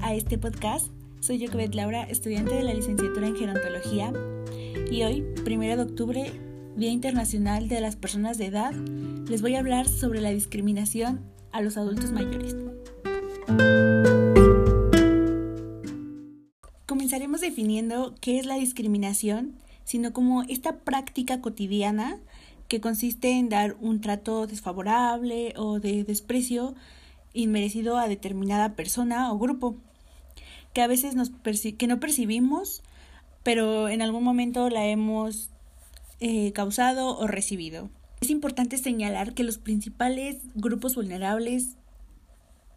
a este podcast. Soy Jacobet Laura, estudiante de la licenciatura en gerontología y hoy, primero de octubre, Día Internacional de las Personas de Edad, les voy a hablar sobre la discriminación a los adultos mayores. Comenzaremos definiendo qué es la discriminación, sino como esta práctica cotidiana que consiste en dar un trato desfavorable o de desprecio inmerecido a determinada persona o grupo, que a veces nos que no percibimos, pero en algún momento la hemos eh, causado o recibido. Es importante señalar que los principales grupos vulnerables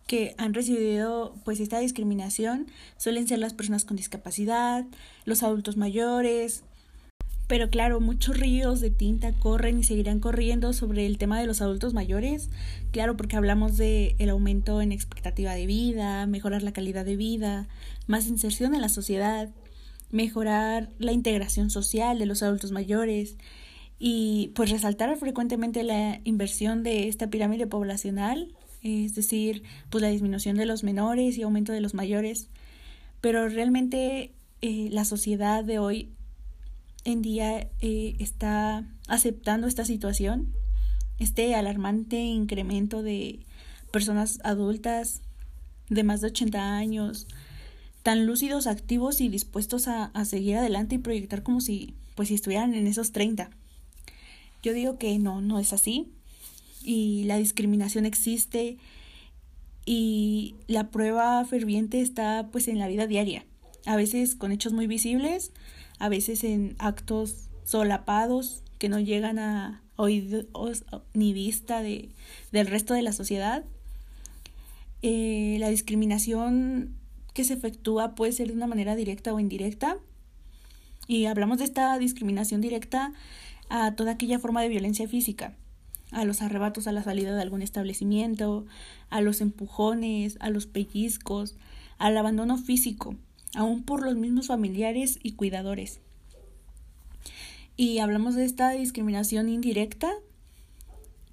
que han recibido pues esta discriminación suelen ser las personas con discapacidad, los adultos mayores, pero claro, muchos ríos de tinta corren y seguirán corriendo sobre el tema de los adultos mayores. Claro, porque hablamos de el aumento en expectativa de vida, mejorar la calidad de vida, más inserción en la sociedad, mejorar la integración social de los adultos mayores y pues resaltar frecuentemente la inversión de esta pirámide poblacional, es decir, pues la disminución de los menores y aumento de los mayores. Pero realmente eh, la sociedad de hoy en día eh, está aceptando esta situación, este alarmante incremento de personas adultas de más de 80 años, tan lúcidos, activos y dispuestos a, a, seguir adelante y proyectar como si, pues, si estuvieran en esos 30. Yo digo que no, no es así. Y la discriminación existe y la prueba ferviente está pues en la vida diaria, a veces con hechos muy visibles, a veces en actos solapados que no llegan a oídos ni vista de, del resto de la sociedad. Eh, la discriminación que se efectúa puede ser de una manera directa o indirecta. Y hablamos de esta discriminación directa a toda aquella forma de violencia física, a los arrebatos a la salida de algún establecimiento, a los empujones, a los pellizcos, al abandono físico, aún por los mismos familiares y cuidadores. Y hablamos de esta discriminación indirecta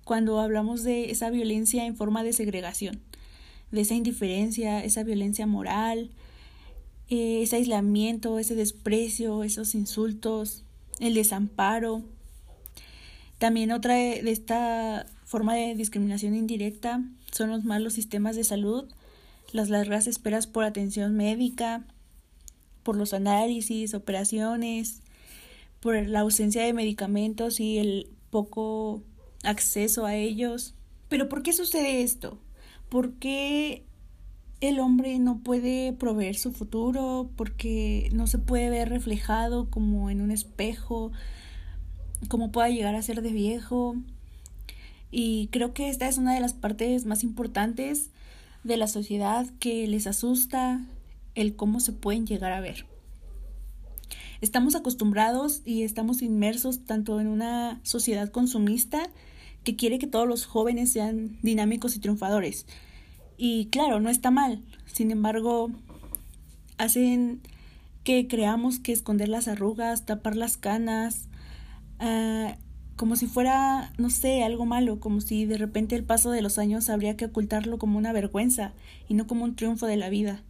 cuando hablamos de esa violencia en forma de segregación, de esa indiferencia, esa violencia moral, eh, ese aislamiento, ese desprecio, esos insultos, el desamparo. También otra de esta forma de discriminación indirecta son los malos sistemas de salud, las largas esperas por atención médica, por los análisis, operaciones, por la ausencia de medicamentos y el poco acceso a ellos. Pero ¿por qué sucede esto? ¿Por qué el hombre no puede proveer su futuro? porque no se puede ver reflejado como en un espejo? ¿Cómo pueda llegar a ser de viejo? Y creo que esta es una de las partes más importantes de la sociedad que les asusta, el cómo se pueden llegar a ver. Estamos acostumbrados y estamos inmersos tanto en una sociedad consumista que quiere que todos los jóvenes sean dinámicos y triunfadores. Y claro, no está mal. Sin embargo, hacen que creamos que esconder las arrugas, tapar las canas, uh, como si fuera, no sé, algo malo, como si de repente el paso de los años habría que ocultarlo como una vergüenza y no como un triunfo de la vida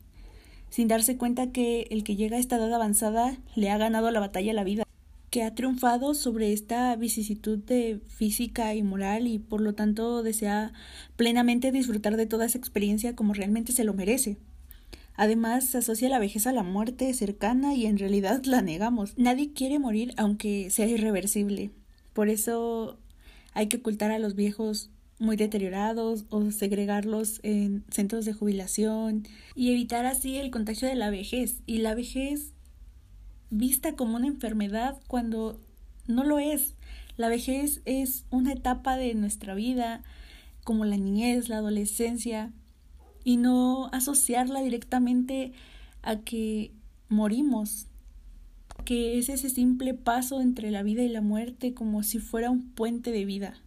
sin darse cuenta que el que llega a esta edad avanzada le ha ganado la batalla a la vida, que ha triunfado sobre esta vicisitud de física y moral y por lo tanto desea plenamente disfrutar de toda esa experiencia como realmente se lo merece. Además, se asocia la vejez a la muerte cercana y en realidad la negamos. Nadie quiere morir aunque sea irreversible. Por eso hay que ocultar a los viejos muy deteriorados o segregarlos en centros de jubilación y evitar así el contagio de la vejez. Y la vejez vista como una enfermedad cuando no lo es. La vejez es una etapa de nuestra vida, como la niñez, la adolescencia, y no asociarla directamente a que morimos, que es ese simple paso entre la vida y la muerte como si fuera un puente de vida.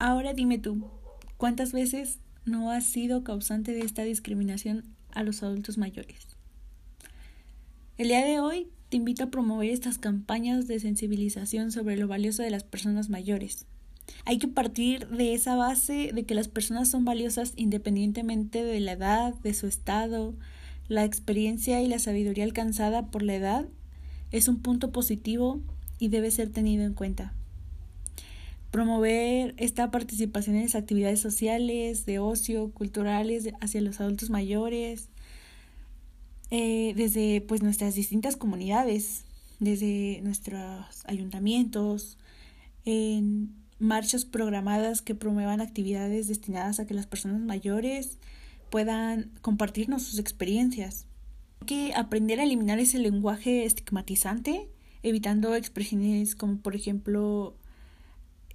Ahora dime tú, ¿cuántas veces no has sido causante de esta discriminación a los adultos mayores? El día de hoy te invito a promover estas campañas de sensibilización sobre lo valioso de las personas mayores. Hay que partir de esa base de que las personas son valiosas independientemente de la edad, de su estado, la experiencia y la sabiduría alcanzada por la edad es un punto positivo y debe ser tenido en cuenta. Promover esta participación en las actividades sociales, de ocio, culturales hacia los adultos mayores, eh, desde pues nuestras distintas comunidades, desde nuestros ayuntamientos, en marchas programadas que promuevan actividades destinadas a que las personas mayores puedan compartirnos sus experiencias. Hay que aprender a eliminar ese lenguaje estigmatizante, evitando expresiones como por ejemplo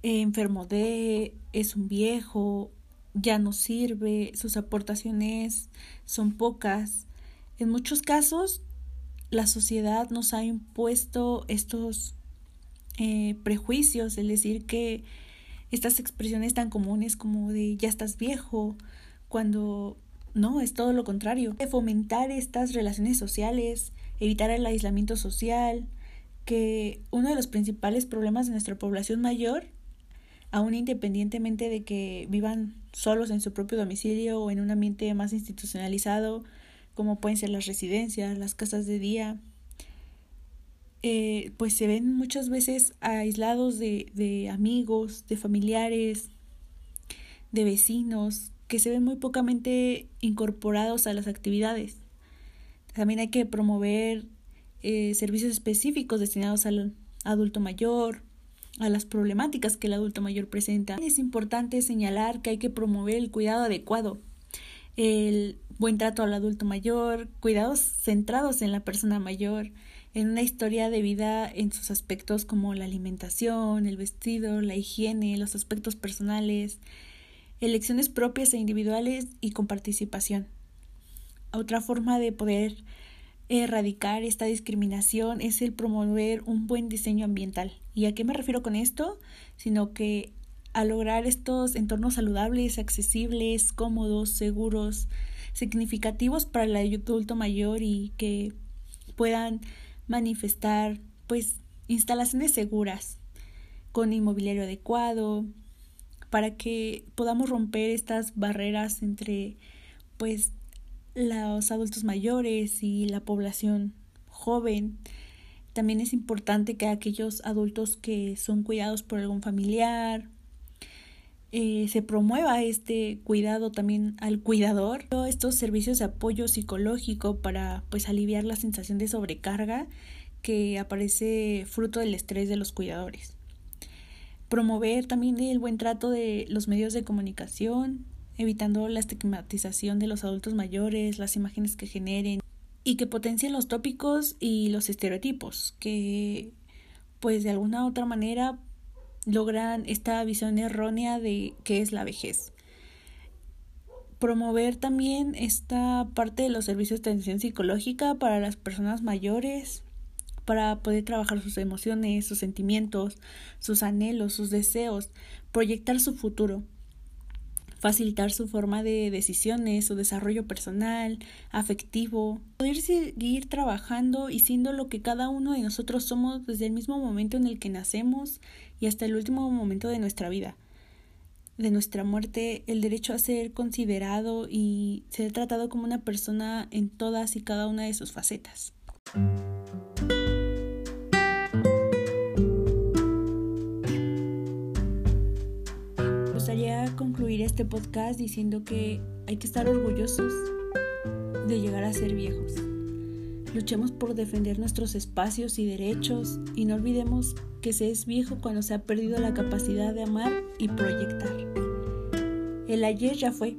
enfermo de, es un viejo, ya no sirve, sus aportaciones son pocas. En muchos casos, la sociedad nos ha impuesto estos eh, prejuicios, es decir, que estas expresiones tan comunes como de ya estás viejo, cuando no, es todo lo contrario. Fomentar estas relaciones sociales, evitar el aislamiento social, que uno de los principales problemas de nuestra población mayor, aún independientemente de que vivan solos en su propio domicilio o en un ambiente más institucionalizado, como pueden ser las residencias, las casas de día, eh, pues se ven muchas veces aislados de, de amigos, de familiares, de vecinos, que se ven muy pocamente incorporados a las actividades. También hay que promover eh, servicios específicos destinados al adulto mayor, a las problemáticas que el adulto mayor presenta. Es importante señalar que hay que promover el cuidado adecuado, el buen trato al adulto mayor, cuidados centrados en la persona mayor, en una historia de vida en sus aspectos como la alimentación, el vestido, la higiene, los aspectos personales, elecciones propias e individuales y con participación. Otra forma de poder erradicar esta discriminación es el promover un buen diseño ambiental. ¿Y a qué me refiero con esto? Sino que a lograr estos entornos saludables, accesibles, cómodos, seguros, significativos para el adulto mayor y que puedan manifestar pues instalaciones seguras con inmobiliario adecuado para que podamos romper estas barreras entre pues los adultos mayores y la población joven. También es importante que aquellos adultos que son cuidados por algún familiar eh, se promueva este cuidado también al cuidador. Estos servicios de apoyo psicológico para pues aliviar la sensación de sobrecarga que aparece fruto del estrés de los cuidadores. Promover también el buen trato de los medios de comunicación, evitando la estigmatización de los adultos mayores, las imágenes que generen y que potencien los tópicos y los estereotipos que pues de alguna u otra manera logran esta visión errónea de qué es la vejez. Promover también esta parte de los servicios de atención psicológica para las personas mayores, para poder trabajar sus emociones, sus sentimientos, sus anhelos, sus deseos, proyectar su futuro, facilitar su forma de decisiones, su desarrollo personal, afectivo, poder seguir trabajando y siendo lo que cada uno de nosotros somos desde el mismo momento en el que nacemos y hasta el último momento de nuestra vida, de nuestra muerte, el derecho a ser considerado y ser tratado como una persona en todas y cada una de sus facetas. Concluir este podcast diciendo que hay que estar orgullosos de llegar a ser viejos. Luchemos por defender nuestros espacios y derechos y no olvidemos que se es viejo cuando se ha perdido la capacidad de amar y proyectar. El ayer ya fue,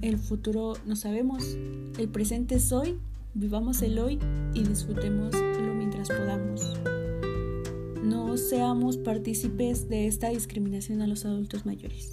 el futuro no sabemos, el presente es hoy, vivamos el hoy y disfrutémoslo mientras podamos. No seamos partícipes de esta discriminación a los adultos mayores.